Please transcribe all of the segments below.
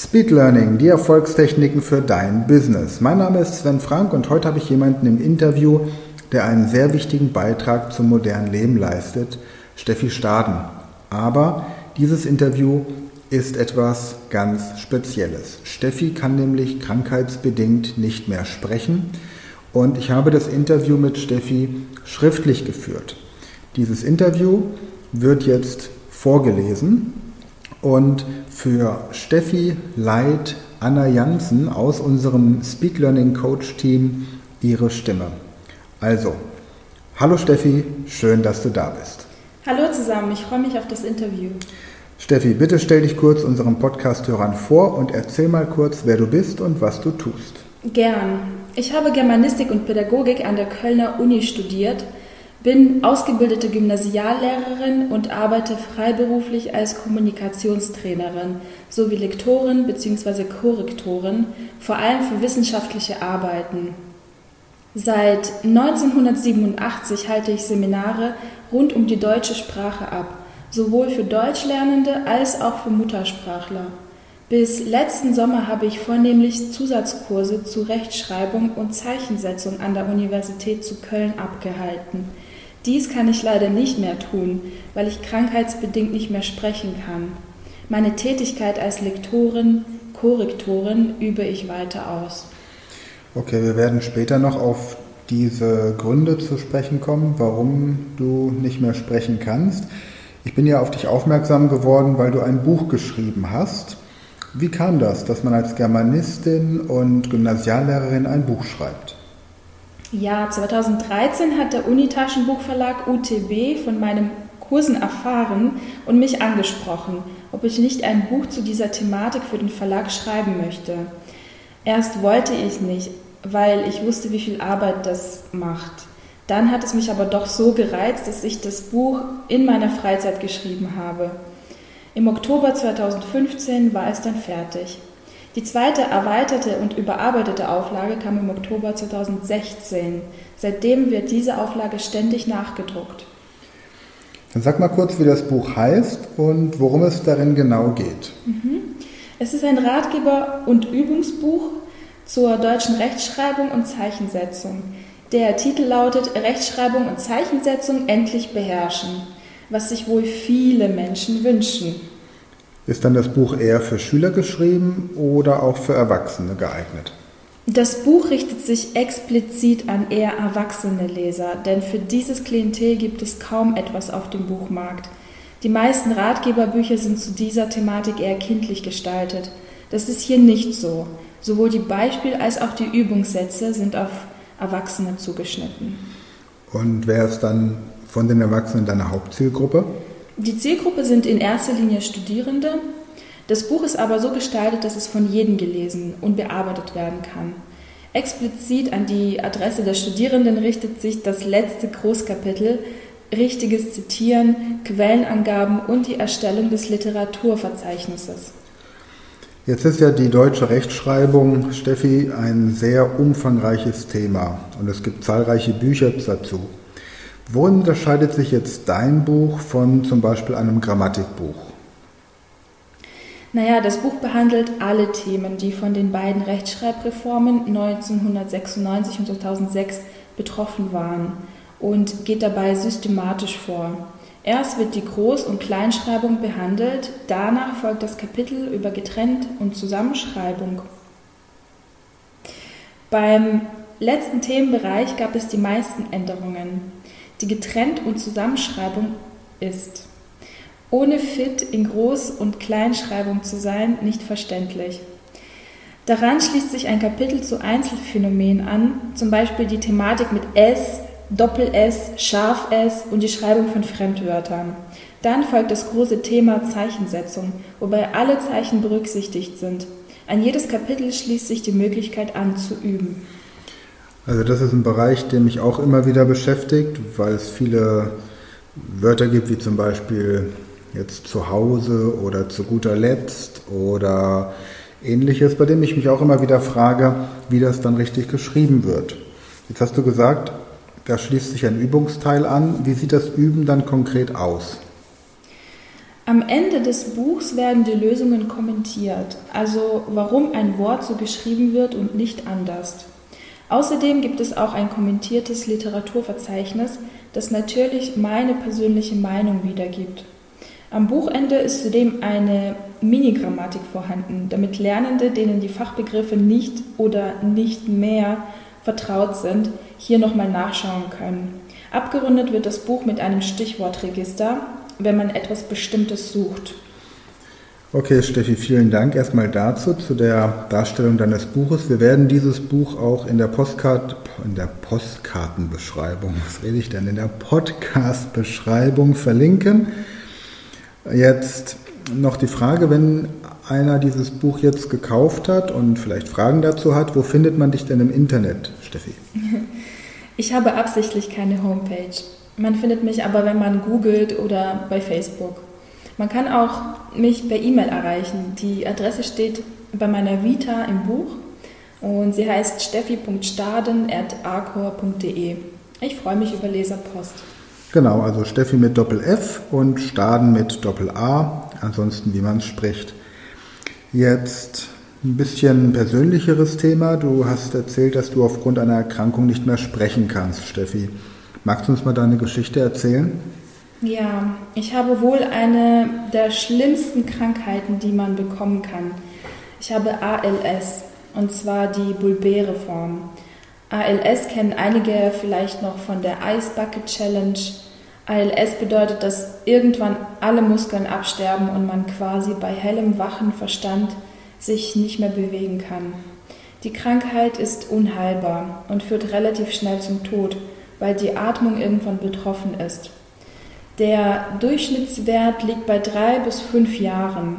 Speed Learning, die Erfolgstechniken für dein Business. Mein Name ist Sven Frank und heute habe ich jemanden im Interview, der einen sehr wichtigen Beitrag zum modernen Leben leistet, Steffi Staden. Aber dieses Interview ist etwas ganz Spezielles. Steffi kann nämlich krankheitsbedingt nicht mehr sprechen und ich habe das Interview mit Steffi schriftlich geführt. Dieses Interview wird jetzt vorgelesen und für Steffi leiht Anna Jansen aus unserem Speed Learning Coach Team ihre Stimme. Also, hallo Steffi, schön, dass du da bist. Hallo zusammen, ich freue mich auf das Interview. Steffi, bitte stell dich kurz unseren Podcast-Hörern vor und erzähl mal kurz, wer du bist und was du tust. Gern. Ich habe Germanistik und Pädagogik an der Kölner Uni studiert, bin ausgebildete Gymnasiallehrerin und arbeite freiberuflich als Kommunikationstrainerin sowie Lektorin bzw. Korrektorin, vor allem für wissenschaftliche Arbeiten. Seit 1987 halte ich Seminare rund um die deutsche Sprache ab, sowohl für Deutschlernende als auch für Muttersprachler. Bis letzten Sommer habe ich vornehmlich Zusatzkurse zu Rechtschreibung und Zeichensetzung an der Universität zu Köln abgehalten. Dies kann ich leider nicht mehr tun, weil ich krankheitsbedingt nicht mehr sprechen kann. Meine Tätigkeit als Lektorin, Korrektorin übe ich weiter aus. Okay, wir werden später noch auf diese Gründe zu sprechen kommen, warum du nicht mehr sprechen kannst. Ich bin ja auf dich aufmerksam geworden, weil du ein Buch geschrieben hast. Wie kam das, dass man als Germanistin und Gymnasiallehrerin ein Buch schreibt? Ja, 2013 hat der Unitaschenbuchverlag UTB von meinen Kursen erfahren und mich angesprochen, ob ich nicht ein Buch zu dieser Thematik für den Verlag schreiben möchte. Erst wollte ich nicht, weil ich wusste, wie viel Arbeit das macht. Dann hat es mich aber doch so gereizt, dass ich das Buch in meiner Freizeit geschrieben habe. Im Oktober 2015 war es dann fertig. Die zweite erweiterte und überarbeitete Auflage kam im Oktober 2016. Seitdem wird diese Auflage ständig nachgedruckt. Dann sag mal kurz, wie das Buch heißt und worum es darin genau geht. Mhm. Es ist ein Ratgeber und Übungsbuch zur deutschen Rechtschreibung und Zeichensetzung. Der Titel lautet Rechtschreibung und Zeichensetzung endlich beherrschen, was sich wohl viele Menschen wünschen. Ist dann das Buch eher für Schüler geschrieben oder auch für Erwachsene geeignet? Das Buch richtet sich explizit an eher erwachsene Leser, denn für dieses Klientel gibt es kaum etwas auf dem Buchmarkt. Die meisten Ratgeberbücher sind zu dieser Thematik eher kindlich gestaltet. Das ist hier nicht so. Sowohl die Beispiel- als auch die Übungssätze sind auf Erwachsene zugeschnitten. Und wer ist dann von den Erwachsenen deine Hauptzielgruppe? Die Zielgruppe sind in erster Linie Studierende. Das Buch ist aber so gestaltet, dass es von jedem gelesen und bearbeitet werden kann. Explizit an die Adresse der Studierenden richtet sich das letzte Großkapitel richtiges Zitieren, Quellenangaben und die Erstellung des Literaturverzeichnisses. Jetzt ist ja die deutsche Rechtschreibung, Steffi, ein sehr umfangreiches Thema und es gibt zahlreiche Bücher dazu. Worin unterscheidet sich jetzt dein Buch von zum Beispiel einem Grammatikbuch? Naja, das Buch behandelt alle Themen, die von den beiden Rechtschreibreformen 1996 und 2006 betroffen waren und geht dabei systematisch vor. Erst wird die Groß- und Kleinschreibung behandelt, danach folgt das Kapitel über Getrennt- und Zusammenschreibung. Beim letzten Themenbereich gab es die meisten Änderungen. Die Getrennt- und Zusammenschreibung ist ohne Fit in Groß- und Kleinschreibung zu sein, nicht verständlich. Daran schließt sich ein Kapitel zu Einzelphänomenen an, zum Beispiel die Thematik mit S, Doppel-S, Scharf-S und die Schreibung von Fremdwörtern. Dann folgt das große Thema Zeichensetzung, wobei alle Zeichen berücksichtigt sind. An jedes Kapitel schließt sich die Möglichkeit an, zu üben. Also das ist ein Bereich, der mich auch immer wieder beschäftigt, weil es viele Wörter gibt, wie zum Beispiel jetzt zu Hause oder zu guter Letzt oder ähnliches, bei dem ich mich auch immer wieder frage, wie das dann richtig geschrieben wird. Jetzt hast du gesagt, da schließt sich ein Übungsteil an. Wie sieht das Üben dann konkret aus? Am Ende des Buchs werden die Lösungen kommentiert, also warum ein Wort so geschrieben wird und nicht anders. Außerdem gibt es auch ein kommentiertes Literaturverzeichnis, das natürlich meine persönliche Meinung wiedergibt. Am Buchende ist zudem eine Minigrammatik vorhanden, damit Lernende, denen die Fachbegriffe nicht oder nicht mehr vertraut sind, hier nochmal nachschauen können. Abgerundet wird das Buch mit einem Stichwortregister, wenn man etwas Bestimmtes sucht. Okay, Steffi, vielen Dank erstmal dazu, zu der Darstellung deines Buches. Wir werden dieses Buch auch in der Postkarte, in der Postkartenbeschreibung, was rede ich denn, in der Podcast-Beschreibung verlinken. Jetzt noch die Frage, wenn einer dieses Buch jetzt gekauft hat und vielleicht Fragen dazu hat, wo findet man dich denn im Internet, Steffi? Ich habe absichtlich keine Homepage. Man findet mich aber, wenn man googelt oder bei Facebook. Man kann auch mich per E-Mail erreichen. Die Adresse steht bei meiner Vita im Buch und sie heißt steffi.staden.arcor.de. Ich freue mich über Leserpost. Genau, also Steffi mit Doppel F und Staden mit Doppel A, ansonsten wie man es spricht. Jetzt ein bisschen persönlicheres Thema. Du hast erzählt, dass du aufgrund einer Erkrankung nicht mehr sprechen kannst, Steffi. Magst du uns mal deine Geschichte erzählen? Ja, ich habe wohl eine der schlimmsten Krankheiten, die man bekommen kann. Ich habe ALS und zwar die bulbäre Form. ALS kennen einige vielleicht noch von der Ice Bucket Challenge. ALS bedeutet, dass irgendwann alle Muskeln absterben und man quasi bei hellem wachen Verstand sich nicht mehr bewegen kann. Die Krankheit ist unheilbar und führt relativ schnell zum Tod weil die Atmung irgendwann betroffen ist. Der Durchschnittswert liegt bei drei bis fünf Jahren.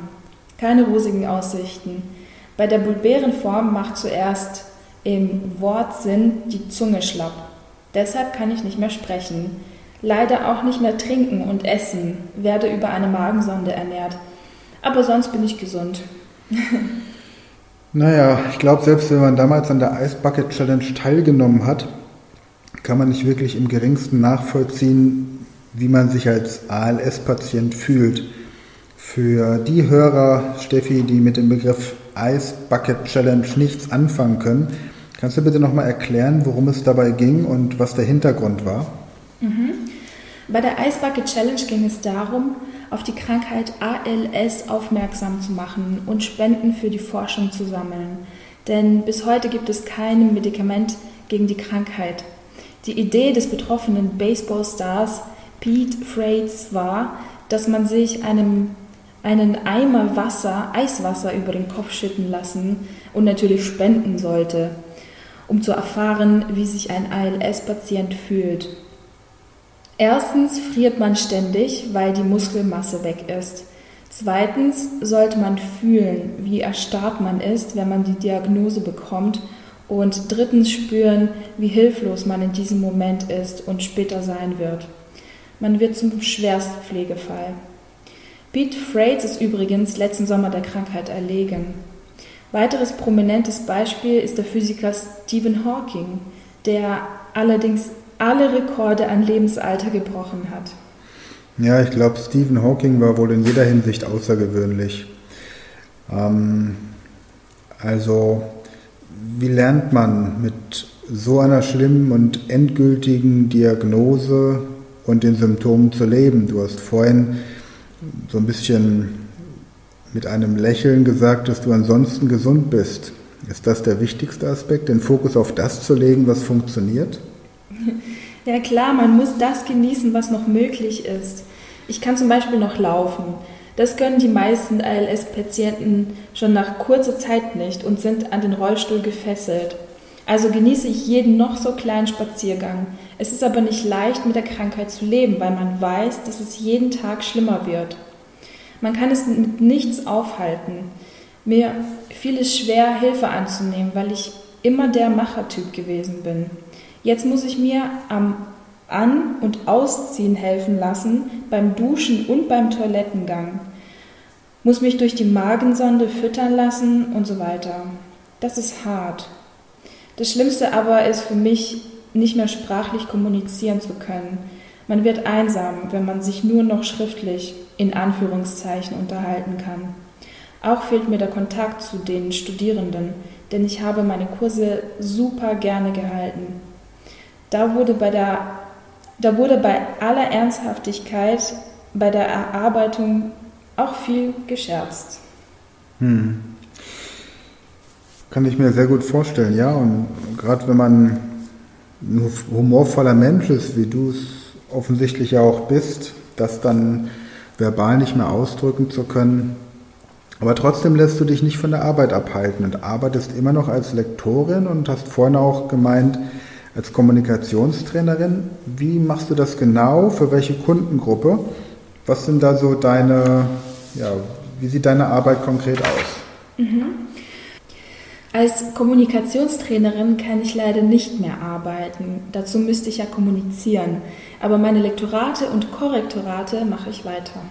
Keine rosigen Aussichten. Bei der bulbären Form macht zuerst im Wortsinn die Zunge schlapp. Deshalb kann ich nicht mehr sprechen. Leider auch nicht mehr trinken und essen, werde über eine Magensonde ernährt. Aber sonst bin ich gesund. naja, ich glaube, selbst wenn man damals an der Ice Bucket Challenge teilgenommen hat, kann man nicht wirklich im geringsten nachvollziehen, wie man sich als ALS-Patient fühlt. Für die Hörer, Steffi, die mit dem Begriff Ice Bucket Challenge nichts anfangen können, kannst du bitte nochmal erklären, worum es dabei ging und was der Hintergrund war? Mhm. Bei der Ice Bucket Challenge ging es darum, auf die Krankheit ALS aufmerksam zu machen und Spenden für die Forschung zu sammeln. Denn bis heute gibt es kein Medikament gegen die Krankheit. Die Idee des betroffenen Baseballstars Pete Frates war, dass man sich einem, einen Eimer Wasser, Eiswasser über den Kopf schütten lassen und natürlich spenden sollte, um zu erfahren, wie sich ein ALS-Patient fühlt. Erstens friert man ständig, weil die Muskelmasse weg ist. Zweitens sollte man fühlen, wie erstarrt man ist, wenn man die Diagnose bekommt und drittens spüren, wie hilflos man in diesem Moment ist und später sein wird. Man wird zum Schwerstpflegefall. Pete Frates ist übrigens letzten Sommer der Krankheit erlegen. Weiteres prominentes Beispiel ist der Physiker Stephen Hawking, der allerdings alle Rekorde an Lebensalter gebrochen hat. Ja, ich glaube, Stephen Hawking war wohl in jeder Hinsicht außergewöhnlich. Ähm, also wie lernt man mit so einer schlimmen und endgültigen Diagnose und den Symptomen zu leben? Du hast vorhin so ein bisschen mit einem Lächeln gesagt, dass du ansonsten gesund bist. Ist das der wichtigste Aspekt, den Fokus auf das zu legen, was funktioniert? Ja klar, man muss das genießen, was noch möglich ist. Ich kann zum Beispiel noch laufen. Das können die meisten ALS-Patienten schon nach kurzer Zeit nicht und sind an den Rollstuhl gefesselt. Also genieße ich jeden noch so kleinen Spaziergang. Es ist aber nicht leicht, mit der Krankheit zu leben, weil man weiß, dass es jeden Tag schlimmer wird. Man kann es mit nichts aufhalten. Mir fiel es schwer, Hilfe anzunehmen, weil ich immer der Machertyp gewesen bin. Jetzt muss ich mir am An- und Ausziehen helfen lassen, beim Duschen und beim Toilettengang muss mich durch die Magensonde füttern lassen und so weiter. Das ist hart. Das Schlimmste aber ist für mich, nicht mehr sprachlich kommunizieren zu können. Man wird einsam, wenn man sich nur noch schriftlich in Anführungszeichen unterhalten kann. Auch fehlt mir der Kontakt zu den Studierenden, denn ich habe meine Kurse super gerne gehalten. Da wurde bei, der, da wurde bei aller Ernsthaftigkeit bei der Erarbeitung auch viel gescherzt. Hm. Kann ich mir sehr gut vorstellen, ja. Und gerade wenn man ein humorvoller Mensch ist, wie du es offensichtlich ja auch bist, das dann verbal nicht mehr ausdrücken zu können. Aber trotzdem lässt du dich nicht von der Arbeit abhalten und arbeitest immer noch als Lektorin und hast vorhin auch gemeint, als Kommunikationstrainerin. Wie machst du das genau? Für welche Kundengruppe? Was sind da so deine, ja, wie sieht deine Arbeit konkret aus? Mhm. Als Kommunikationstrainerin kann ich leider nicht mehr arbeiten. Dazu müsste ich ja kommunizieren. Aber meine Lektorate und Korrektorate mache ich weiter.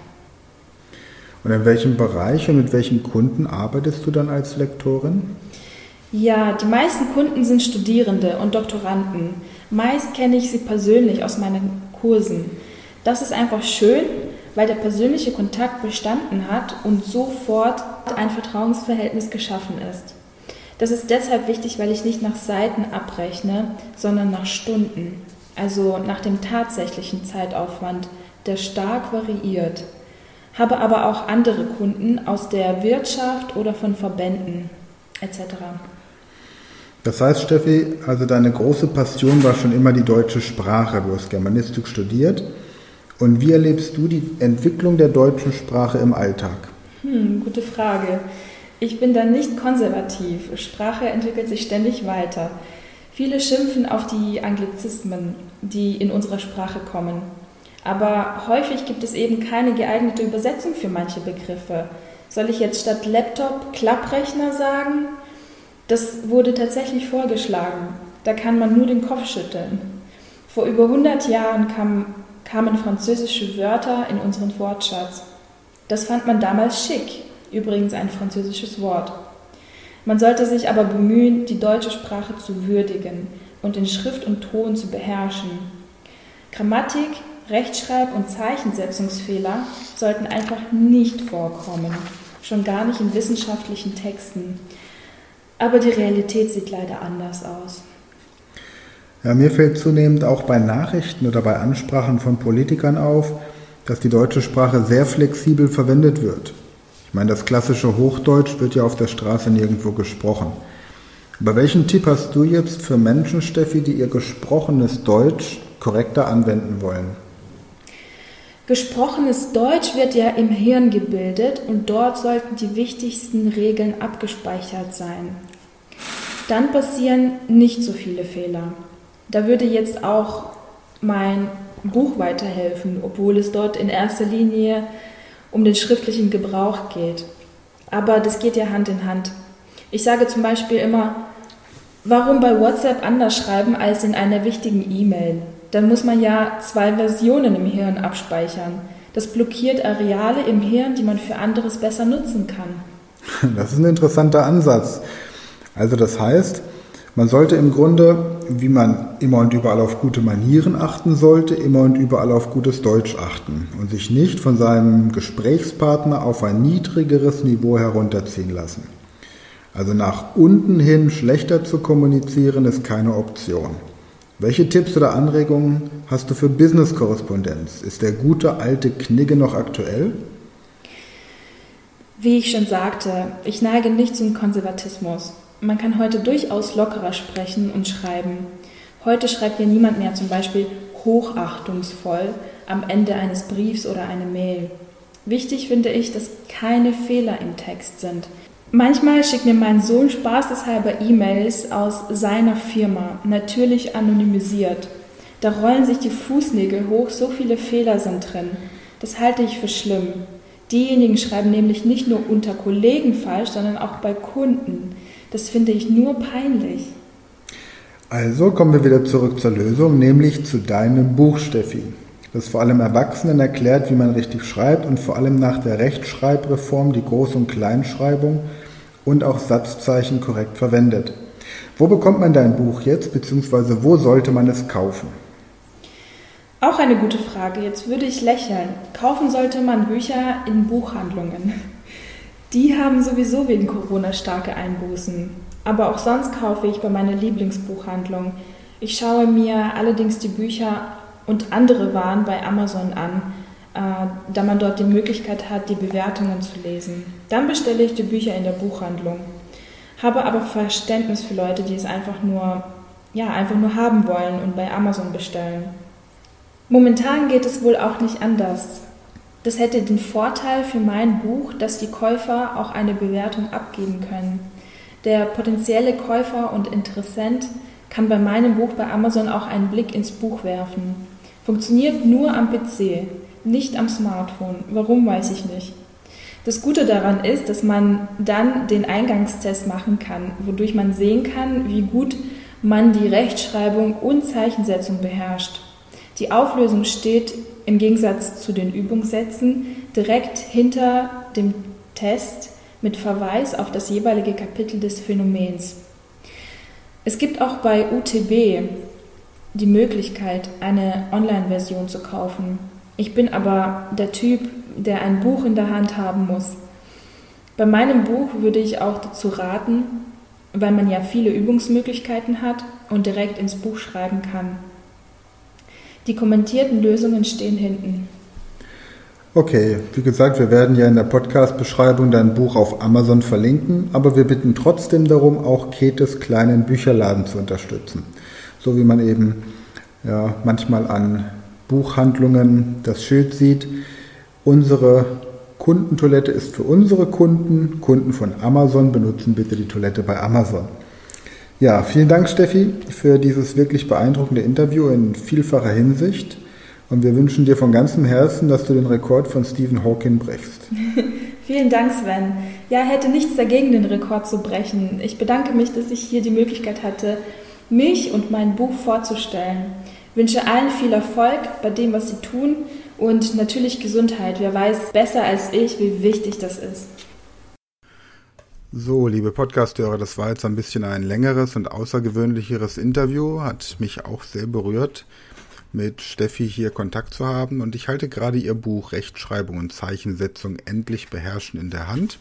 Und in welchem Bereich und mit welchen Kunden arbeitest du dann als Lektorin? Ja, die meisten Kunden sind Studierende und Doktoranden. Meist kenne ich sie persönlich aus meinen Kursen. Das ist einfach schön, weil der persönliche Kontakt bestanden hat und sofort ein Vertrauensverhältnis geschaffen ist. Das ist deshalb wichtig, weil ich nicht nach Seiten abrechne, sondern nach Stunden, also nach dem tatsächlichen Zeitaufwand, der stark variiert. Habe aber auch andere Kunden aus der Wirtschaft oder von Verbänden etc. Das heißt, Steffi, also deine große Passion war schon immer die deutsche Sprache. Du hast Germanistik studiert. Und wie erlebst du die Entwicklung der deutschen Sprache im Alltag? Hm, gute Frage. Ich bin da nicht konservativ. Sprache entwickelt sich ständig weiter. Viele schimpfen auf die Anglizismen, die in unserer Sprache kommen. Aber häufig gibt es eben keine geeignete Übersetzung für manche Begriffe. Soll ich jetzt statt Laptop Klapprechner sagen? Das wurde tatsächlich vorgeschlagen. Da kann man nur den Kopf schütteln. Vor über 100 Jahren kam, kamen französische Wörter in unseren Wortschatz. Das fand man damals schick, übrigens ein französisches Wort. Man sollte sich aber bemühen, die deutsche Sprache zu würdigen und in Schrift und Ton zu beherrschen. Grammatik, Rechtschreib- und Zeichensetzungsfehler sollten einfach nicht vorkommen, schon gar nicht in wissenschaftlichen Texten. Aber die Realität sieht leider anders aus. Ja, mir fällt zunehmend auch bei Nachrichten oder bei Ansprachen von Politikern auf, dass die deutsche Sprache sehr flexibel verwendet wird. Ich meine, das klassische Hochdeutsch wird ja auf der Straße nirgendwo gesprochen. Aber welchen Tipp hast du jetzt für Menschen, Steffi, die ihr gesprochenes Deutsch korrekter anwenden wollen? Gesprochenes Deutsch wird ja im Hirn gebildet und dort sollten die wichtigsten Regeln abgespeichert sein. Dann passieren nicht so viele Fehler. Da würde jetzt auch mein Buch weiterhelfen, obwohl es dort in erster Linie um den schriftlichen Gebrauch geht. Aber das geht ja Hand in Hand. Ich sage zum Beispiel immer, warum bei WhatsApp anders schreiben als in einer wichtigen E-Mail? Dann muss man ja zwei Versionen im Hirn abspeichern. Das blockiert Areale im Hirn, die man für anderes besser nutzen kann. Das ist ein interessanter Ansatz. Also das heißt, man sollte im Grunde, wie man immer und überall auf gute Manieren achten sollte, immer und überall auf gutes Deutsch achten und sich nicht von seinem Gesprächspartner auf ein niedrigeres Niveau herunterziehen lassen. Also nach unten hin schlechter zu kommunizieren ist keine Option. Welche Tipps oder Anregungen hast du für Business-Korrespondenz? Ist der gute alte Knigge noch aktuell? Wie ich schon sagte, ich neige nicht zum Konservatismus. Man kann heute durchaus lockerer sprechen und schreiben. Heute schreibt ja niemand mehr zum Beispiel hochachtungsvoll am Ende eines Briefs oder einer Mail. Wichtig finde ich, dass keine Fehler im Text sind. Manchmal schickt mir mein Sohn spaßeshalber E-Mails aus seiner Firma, natürlich anonymisiert. Da rollen sich die Fußnägel hoch, so viele Fehler sind drin. Das halte ich für schlimm. Diejenigen schreiben nämlich nicht nur unter Kollegen falsch, sondern auch bei Kunden. Das finde ich nur peinlich. Also kommen wir wieder zurück zur Lösung, nämlich zu deinem Buch, Steffi. Das vor allem Erwachsenen erklärt, wie man richtig schreibt und vor allem nach der Rechtschreibreform die Groß- und Kleinschreibung und auch Satzzeichen korrekt verwendet. Wo bekommt man dein Buch jetzt, beziehungsweise wo sollte man es kaufen? Auch eine gute Frage. Jetzt würde ich lächeln. Kaufen sollte man Bücher in Buchhandlungen. Die haben sowieso wegen Corona starke Einbußen. Aber auch sonst kaufe ich bei meiner Lieblingsbuchhandlung. Ich schaue mir allerdings die Bücher und andere Waren bei Amazon an, äh, da man dort die Möglichkeit hat, die Bewertungen zu lesen. Dann bestelle ich die Bücher in der Buchhandlung. Habe aber Verständnis für Leute, die es einfach nur, ja, einfach nur haben wollen und bei Amazon bestellen. Momentan geht es wohl auch nicht anders. Das hätte den Vorteil für mein Buch, dass die Käufer auch eine Bewertung abgeben können. Der potenzielle Käufer und Interessent kann bei meinem Buch bei Amazon auch einen Blick ins Buch werfen. Funktioniert nur am PC, nicht am Smartphone. Warum weiß ich nicht. Das Gute daran ist, dass man dann den Eingangstest machen kann, wodurch man sehen kann, wie gut man die Rechtschreibung und Zeichensetzung beherrscht. Die Auflösung steht im Gegensatz zu den Übungssätzen direkt hinter dem Test mit Verweis auf das jeweilige Kapitel des Phänomens. Es gibt auch bei UTB die Möglichkeit, eine Online-Version zu kaufen. Ich bin aber der Typ, der ein Buch in der Hand haben muss. Bei meinem Buch würde ich auch dazu raten, weil man ja viele Übungsmöglichkeiten hat und direkt ins Buch schreiben kann. Die kommentierten Lösungen stehen hinten. Okay, wie gesagt, wir werden ja in der Podcast-Beschreibung dein Buch auf Amazon verlinken, aber wir bitten trotzdem darum, auch Ketes kleinen Bücherladen zu unterstützen. So wie man eben ja, manchmal an Buchhandlungen das Schild sieht. Unsere Kundentoilette ist für unsere Kunden. Kunden von Amazon benutzen bitte die Toilette bei Amazon. Ja, vielen Dank, Steffi, für dieses wirklich beeindruckende Interview in vielfacher Hinsicht. Und wir wünschen dir von ganzem Herzen, dass du den Rekord von Stephen Hawking brichst. Vielen Dank, Sven. Ja, hätte nichts dagegen, den Rekord zu brechen. Ich bedanke mich, dass ich hier die Möglichkeit hatte, mich und mein Buch vorzustellen. Ich wünsche allen viel Erfolg bei dem, was sie tun und natürlich Gesundheit. Wer weiß besser als ich, wie wichtig das ist. So, liebe Podcasthörer, das war jetzt ein bisschen ein längeres und außergewöhnlicheres Interview, hat mich auch sehr berührt mit Steffi hier Kontakt zu haben. Und ich halte gerade ihr Buch Rechtschreibung und Zeichensetzung endlich beherrschen in der Hand.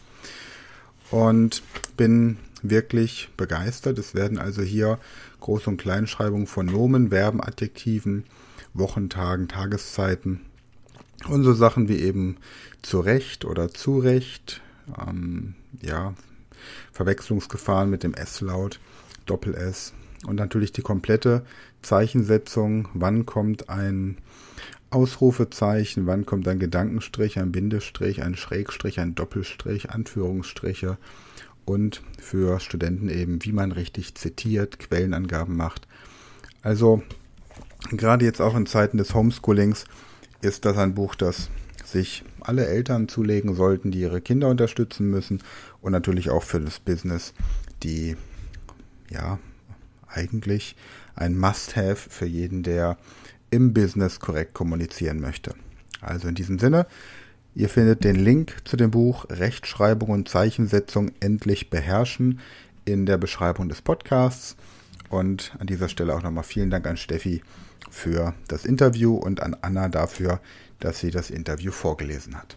Und bin wirklich begeistert. Es werden also hier Groß- und Kleinschreibungen von Nomen, Verben, Adjektiven, Wochentagen, Tageszeiten und so Sachen wie eben zurecht oder zurecht, ähm, ja, Verwechslungsgefahren mit dem S-Laut, Doppel-S und natürlich die komplette Zeichensetzung, wann kommt ein Ausrufezeichen, wann kommt ein Gedankenstrich, ein Bindestrich, ein Schrägstrich, ein Doppelstrich, Anführungsstriche? Und für Studenten eben, wie man richtig zitiert, Quellenangaben macht. Also gerade jetzt auch in Zeiten des Homeschoolings ist das ein Buch, das sich alle Eltern zulegen sollten, die ihre Kinder unterstützen müssen und natürlich auch für das Business, die ja eigentlich ein Must-Have für jeden, der im Business korrekt kommunizieren möchte. Also in diesem Sinne, ihr findet den Link zu dem Buch Rechtschreibung und Zeichensetzung endlich beherrschen in der Beschreibung des Podcasts. Und an dieser Stelle auch nochmal vielen Dank an Steffi für das Interview und an Anna dafür, dass sie das Interview vorgelesen hat.